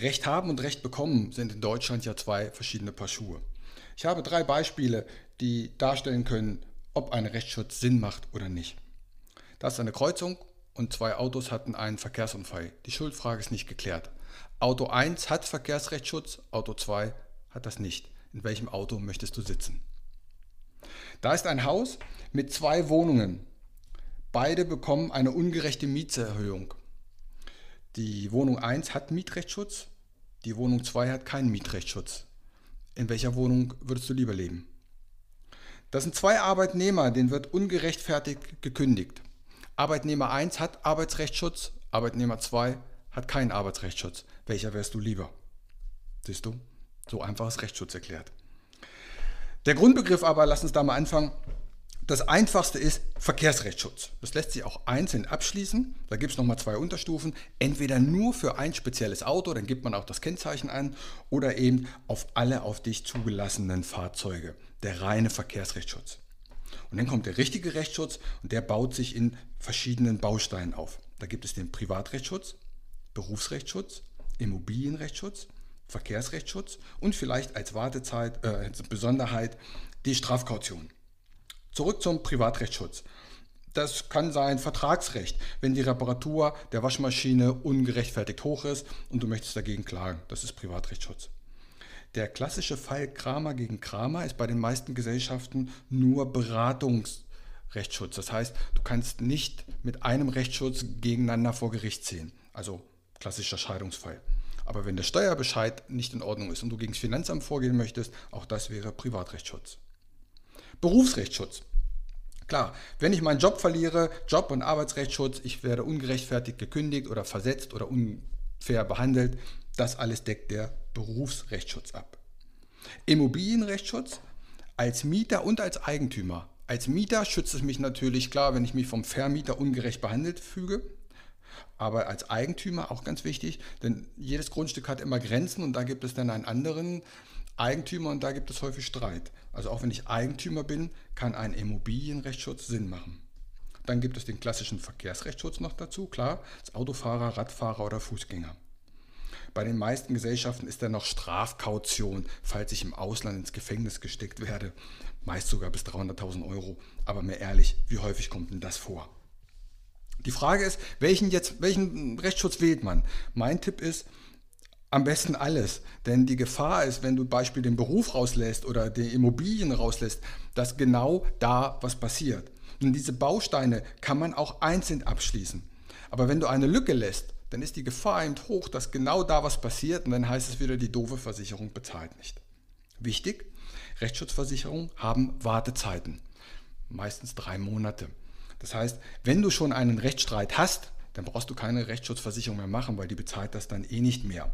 Recht haben und Recht bekommen sind in Deutschland ja zwei verschiedene Paar Schuhe. Ich habe drei Beispiele, die darstellen können, ob ein Rechtsschutz Sinn macht oder nicht. Das ist eine Kreuzung und zwei Autos hatten einen Verkehrsunfall. Die Schuldfrage ist nicht geklärt. Auto 1 hat Verkehrsrechtsschutz, Auto 2 hat das nicht. In welchem Auto möchtest du sitzen? Da ist ein Haus mit zwei Wohnungen. Beide bekommen eine ungerechte Mietserhöhung. Die Wohnung 1 hat Mietrechtsschutz, die Wohnung 2 hat keinen Mietrechtsschutz. In welcher Wohnung würdest du lieber leben? Das sind zwei Arbeitnehmer, denen wird ungerechtfertigt gekündigt. Arbeitnehmer 1 hat Arbeitsrechtsschutz, Arbeitnehmer 2 hat keinen Arbeitsrechtsschutz. Welcher wärst du lieber? Siehst du? So einfach ist Rechtsschutz erklärt. Der Grundbegriff aber, lass uns da mal anfangen, das einfachste ist Verkehrsrechtsschutz. Das lässt sich auch einzeln abschließen. Da gibt es nochmal zwei Unterstufen. Entweder nur für ein spezielles Auto, dann gibt man auch das Kennzeichen an, oder eben auf alle auf dich zugelassenen Fahrzeuge. Der reine Verkehrsrechtsschutz. Und dann kommt der richtige Rechtsschutz und der baut sich in verschiedenen Bausteinen auf. Da gibt es den Privatrechtsschutz, Berufsrechtsschutz, Immobilienrechtsschutz, Verkehrsrechtsschutz und vielleicht als Wartezeit, äh, als Besonderheit die Strafkaution. Zurück zum Privatrechtsschutz. Das kann sein Vertragsrecht, wenn die Reparatur der Waschmaschine ungerechtfertigt hoch ist und du möchtest dagegen klagen. Das ist Privatrechtsschutz. Der klassische Fall Kramer gegen Kramer ist bei den meisten Gesellschaften nur Beratungsrechtsschutz. Das heißt, du kannst nicht mit einem Rechtsschutz gegeneinander vor Gericht ziehen. Also klassischer Scheidungsfall. Aber wenn der Steuerbescheid nicht in Ordnung ist und du gegen das Finanzamt vorgehen möchtest, auch das wäre Privatrechtsschutz. Berufsrechtsschutz. Klar, wenn ich meinen Job verliere, Job- und Arbeitsrechtsschutz, ich werde ungerechtfertigt gekündigt oder versetzt oder unfair behandelt, das alles deckt der Berufsrechtsschutz ab. Immobilienrechtsschutz als Mieter und als Eigentümer. Als Mieter schützt es mich natürlich klar, wenn ich mich vom Vermieter ungerecht behandelt füge. Aber als Eigentümer auch ganz wichtig, denn jedes Grundstück hat immer Grenzen und da gibt es dann einen anderen Eigentümer und da gibt es häufig Streit. Also auch wenn ich Eigentümer bin, kann ein Immobilienrechtsschutz Sinn machen. Dann gibt es den klassischen Verkehrsrechtsschutz noch dazu, klar, als Autofahrer, Radfahrer oder Fußgänger. Bei den meisten Gesellschaften ist dann noch Strafkaution, falls ich im Ausland ins Gefängnis gesteckt werde. Meist sogar bis 300.000 Euro. Aber mehr ehrlich, wie häufig kommt denn das vor? Die Frage ist, welchen, jetzt, welchen Rechtsschutz wählt man? Mein Tipp ist, am besten alles. Denn die Gefahr ist, wenn du Beispiel den Beruf rauslässt oder die Immobilien rauslässt, dass genau da was passiert. Und diese Bausteine kann man auch einzeln abschließen. Aber wenn du eine Lücke lässt, dann ist die Gefahr eben hoch, dass genau da was passiert und dann heißt es wieder, die doofe Versicherung bezahlt nicht. Wichtig, Rechtsschutzversicherungen haben Wartezeiten. Meistens drei Monate. Das heißt, wenn du schon einen Rechtsstreit hast, dann brauchst du keine Rechtsschutzversicherung mehr machen, weil die bezahlt das dann eh nicht mehr.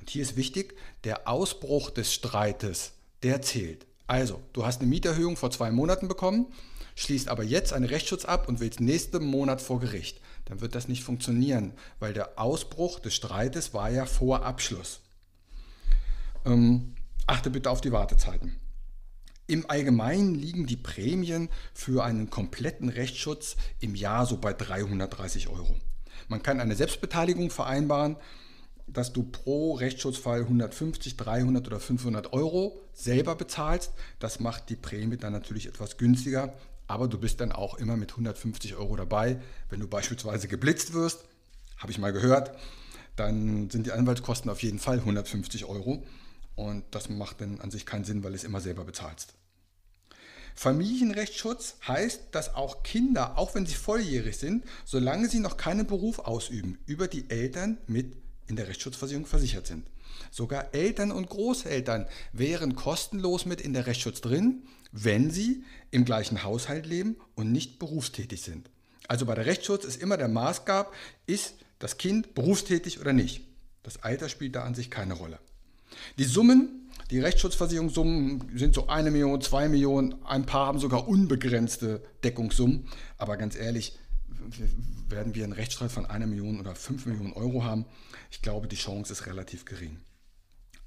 Und hier ist wichtig, der Ausbruch des Streites, der zählt. Also, du hast eine Mieterhöhung vor zwei Monaten bekommen, schließt aber jetzt einen Rechtsschutz ab und willst nächsten Monat vor Gericht. Dann wird das nicht funktionieren, weil der Ausbruch des Streites war ja vor Abschluss. Ähm, achte bitte auf die Wartezeiten. Im Allgemeinen liegen die Prämien für einen kompletten Rechtsschutz im Jahr so bei 330 Euro. Man kann eine Selbstbeteiligung vereinbaren dass du pro Rechtsschutzfall 150, 300 oder 500 Euro selber bezahlst. Das macht die Prämie dann natürlich etwas günstiger, aber du bist dann auch immer mit 150 Euro dabei. Wenn du beispielsweise geblitzt wirst, habe ich mal gehört, dann sind die Anwaltskosten auf jeden Fall 150 Euro. Und das macht dann an sich keinen Sinn, weil du es immer selber bezahlst. Familienrechtsschutz heißt, dass auch Kinder, auch wenn sie volljährig sind, solange sie noch keinen Beruf ausüben, über die Eltern mit in der Rechtsschutzversicherung versichert sind. Sogar Eltern und Großeltern wären kostenlos mit in der Rechtsschutz drin, wenn sie im gleichen Haushalt leben und nicht berufstätig sind. Also bei der Rechtsschutz ist immer der Maßgab, ist das Kind berufstätig oder nicht. Das Alter spielt da an sich keine Rolle. Die Summen, die Rechtsschutzversicherungssummen sind so eine Million, zwei Millionen, ein paar haben sogar unbegrenzte Deckungssummen. Aber ganz ehrlich, werden wir einen Rechtsstreit von einer Million oder fünf Millionen Euro haben? Ich glaube, die Chance ist relativ gering.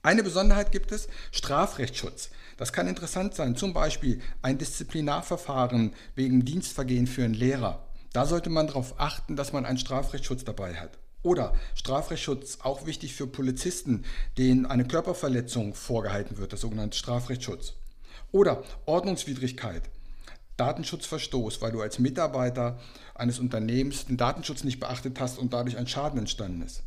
Eine Besonderheit gibt es, Strafrechtsschutz. Das kann interessant sein, zum Beispiel ein Disziplinarverfahren wegen Dienstvergehen für einen Lehrer. Da sollte man darauf achten, dass man einen Strafrechtsschutz dabei hat. Oder Strafrechtsschutz, auch wichtig für Polizisten, denen eine Körperverletzung vorgehalten wird, der sogenannte Strafrechtsschutz. Oder Ordnungswidrigkeit, Datenschutzverstoß, weil du als Mitarbeiter eines Unternehmens den Datenschutz nicht beachtet hast und dadurch ein Schaden entstanden ist.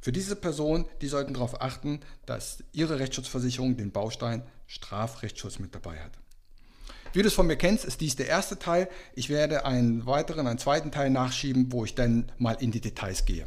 Für diese Personen, die sollten darauf achten, dass ihre Rechtsschutzversicherung den Baustein Strafrechtsschutz mit dabei hat. Wie du es von mir kennst, ist dies der erste Teil. Ich werde einen weiteren, einen zweiten Teil nachschieben, wo ich dann mal in die Details gehe.